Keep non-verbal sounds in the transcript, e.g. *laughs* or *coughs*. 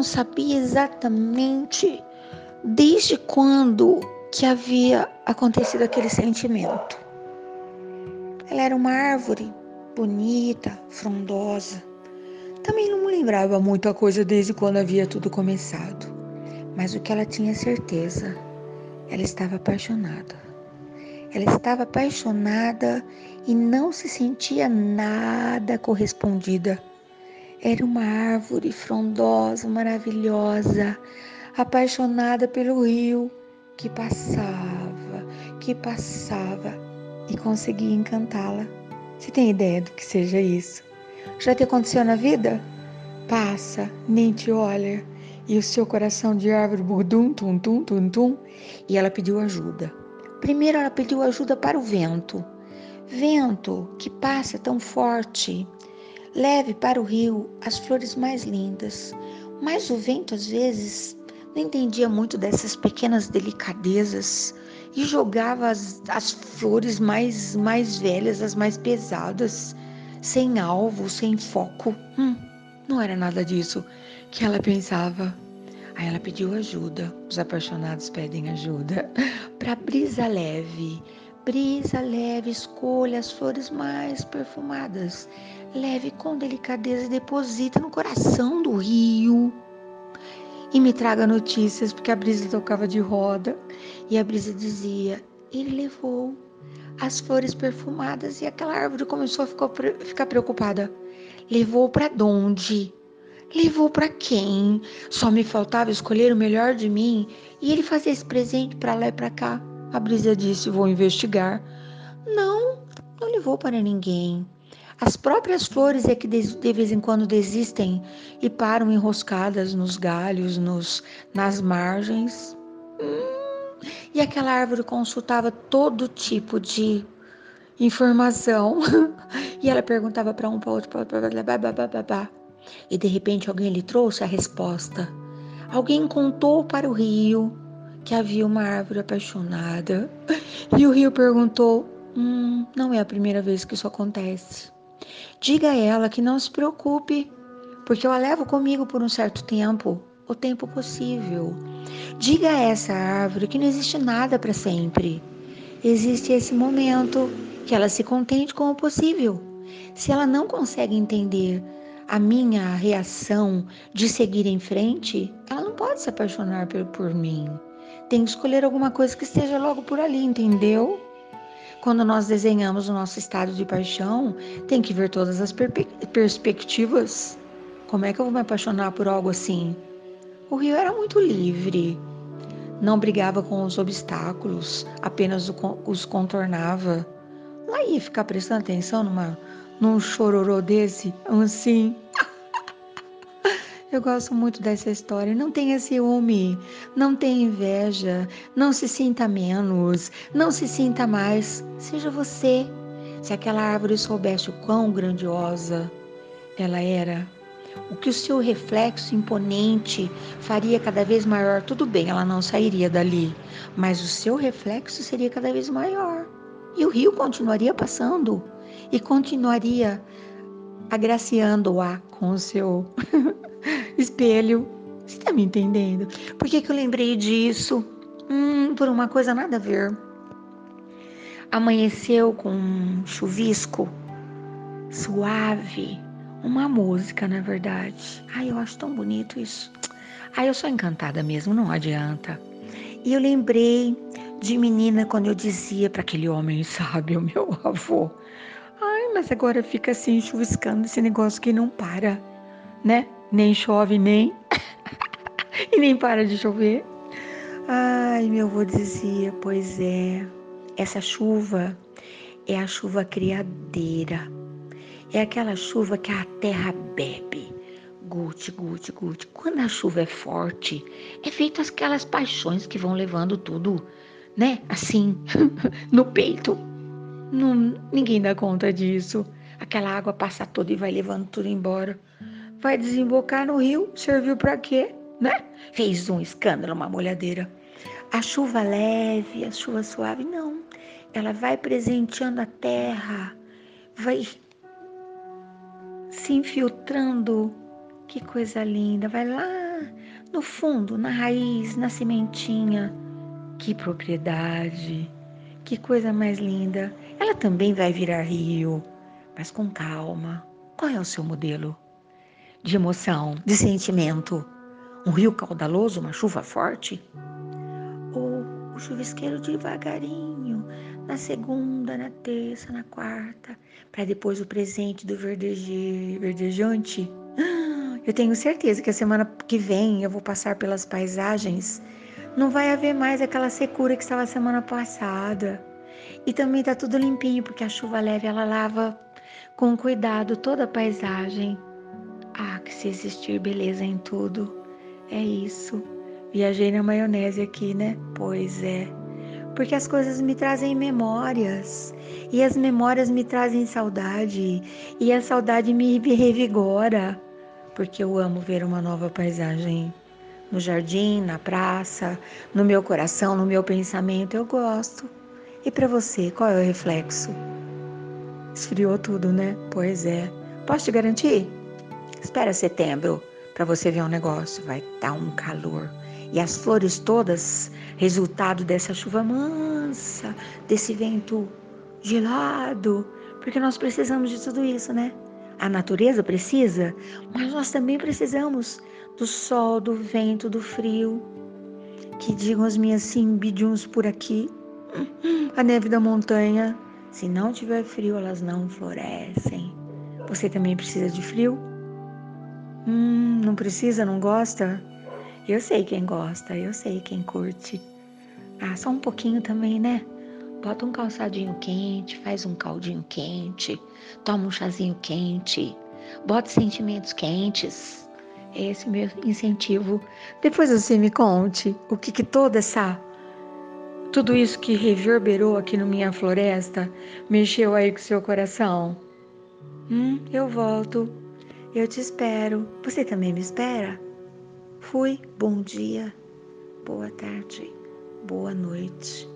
não sabia exatamente desde quando que havia acontecido aquele sentimento. Ela era uma árvore bonita, frondosa. Também não lembrava muita coisa desde quando havia tudo começado. Mas o que ela tinha certeza, ela estava apaixonada. Ela estava apaixonada e não se sentia nada correspondida. Era uma árvore frondosa, maravilhosa, apaixonada pelo rio que passava, que passava e conseguia encantá-la. Você tem ideia do que seja isso? Já te aconteceu na vida? Passa, nem te olha, e o seu coração de árvore burdum, tum, tum, tum, tum, e ela pediu ajuda. Primeiro ela pediu ajuda para o vento. Vento que passa tão forte, leve para o rio as flores mais lindas. Mas o vento às vezes não entendia muito dessas pequenas delicadezas e jogava as, as flores mais, mais velhas, as mais pesadas, sem alvo, sem foco. Hum, não era nada disso que ela pensava. Aí ela pediu ajuda. Os apaixonados pedem ajuda *laughs* para brisa leve. Brisa leve, escolha as flores mais perfumadas. Leve com delicadeza e deposita no coração do rio e me traga notícias, porque a brisa tocava de roda e a brisa dizia: Ele levou as flores perfumadas e aquela árvore começou a ficar, preocupada. Levou para onde? Levou para quem? Só me faltava escolher o melhor de mim e ele fazer esse presente para lá e para cá. A brisa disse: Vou investigar. Não, não levou para ninguém. As próprias flores é que de vez em quando desistem e param enroscadas nos galhos, nos, nas margens. Hum, e aquela árvore consultava todo tipo de informação. *laughs* e ela perguntava para um, para outro, para outro, e de repente alguém lhe trouxe a resposta. Alguém contou para o rio que havia uma árvore apaixonada. *laughs* E o rio perguntou: Hum, não é a primeira vez que isso acontece. Diga a ela que não se preocupe, porque eu a levo comigo por um certo tempo, o tempo possível. Diga a essa árvore que não existe nada para sempre. Existe esse momento, que ela se contente com o possível. Se ela não consegue entender a minha reação de seguir em frente, ela não pode se apaixonar por, por mim. Tem que escolher alguma coisa que esteja logo por ali, entendeu? Quando nós desenhamos o nosso estado de paixão, tem que ver todas as perspectivas. Como é que eu vou me apaixonar por algo assim? O rio era muito livre. Não brigava com os obstáculos, apenas os contornava. Lá ia ficar prestando atenção numa, num chororô desse, assim. *laughs* Eu gosto muito dessa história. Não tenha ciúme, não tenha inveja, não se sinta menos, não se sinta mais. Seja você. Se aquela árvore soubesse o quão grandiosa ela era, o que o seu reflexo imponente faria cada vez maior, tudo bem, ela não sairia dali, mas o seu reflexo seria cada vez maior. E o rio continuaria passando e continuaria agraciando-a com o seu *laughs* espelho. Você está me entendendo? Por que, que eu lembrei disso? Hum, por uma coisa nada a ver. Amanheceu com um chuvisco suave, uma música, na verdade. Ai, eu acho tão bonito isso. Ai, eu sou encantada mesmo, não adianta. E eu lembrei de menina quando eu dizia para aquele homem *laughs* sábio, meu avô. Mas agora fica assim chuviscando esse negócio que não para, né? nem chove nem *coughs* e nem para de chover. Ai, meu avô dizia, pois é, essa chuva é a chuva criadeira. É aquela chuva que a terra bebe. Gute, gute, gute. Quando a chuva é forte, é feito aquelas paixões que vão levando tudo, né? Assim, *laughs* no peito. Não, ninguém dá conta disso. Aquela água passa toda e vai levando tudo embora vai desembocar no rio, serviu para quê? Né? Fez um escândalo, uma molhadeira. A chuva leve, a chuva suave, não. Ela vai presenteando a terra, vai se infiltrando. Que coisa linda. Vai lá no fundo, na raiz, na sementinha. Que propriedade, que coisa mais linda. Ela também vai virar rio, mas com calma. Qual é o seu modelo? De emoção, de sentimento? Um rio caudaloso, uma chuva forte? Ou o chuvisqueiro devagarinho, na segunda, na terça, na quarta, para depois o presente do verdeje, verdejante? *gasps* Eu tenho certeza que a semana que vem eu vou passar pelas paisagens. Não vai haver mais aquela secura que estava semana passada. E também tá tudo limpinho, porque a chuva leve ela lava com cuidado toda a paisagem. Ah, que se existir beleza em tudo. É isso. Viajei na maionese aqui, né? Pois é. Porque as coisas me trazem memórias. E as memórias me trazem saudade. E a saudade me revigora porque eu amo ver uma nova paisagem no jardim, na praça, no meu coração, no meu pensamento. Eu gosto. E para você, qual é o reflexo? Esfriou tudo, né? Pois é. Posso te garantir? Espera setembro para você ver um negócio. Vai dar um calor. E as flores todas, resultado dessa chuva mansa, desse vento gelado, porque nós precisamos de tudo isso, né? A natureza precisa, mas nós também precisamos do sol, do vento, do frio. Que digam as minhas simbidiums por aqui. A neve da montanha. Se não tiver frio, elas não florescem. Você também precisa de frio? Hum, não precisa, não gosta? Eu sei quem gosta, eu sei quem curte. Ah, só um pouquinho também, né? Bota um calçadinho quente, faz um caldinho quente, toma um chazinho quente, bota sentimentos quentes. Esse é o meu incentivo. Depois você me conte o que, que toda essa. Tudo isso que reverberou aqui na minha floresta mexeu aí com seu coração. Hum, eu volto. Eu te espero. Você também me espera? Fui. Bom dia. Boa tarde. Boa noite.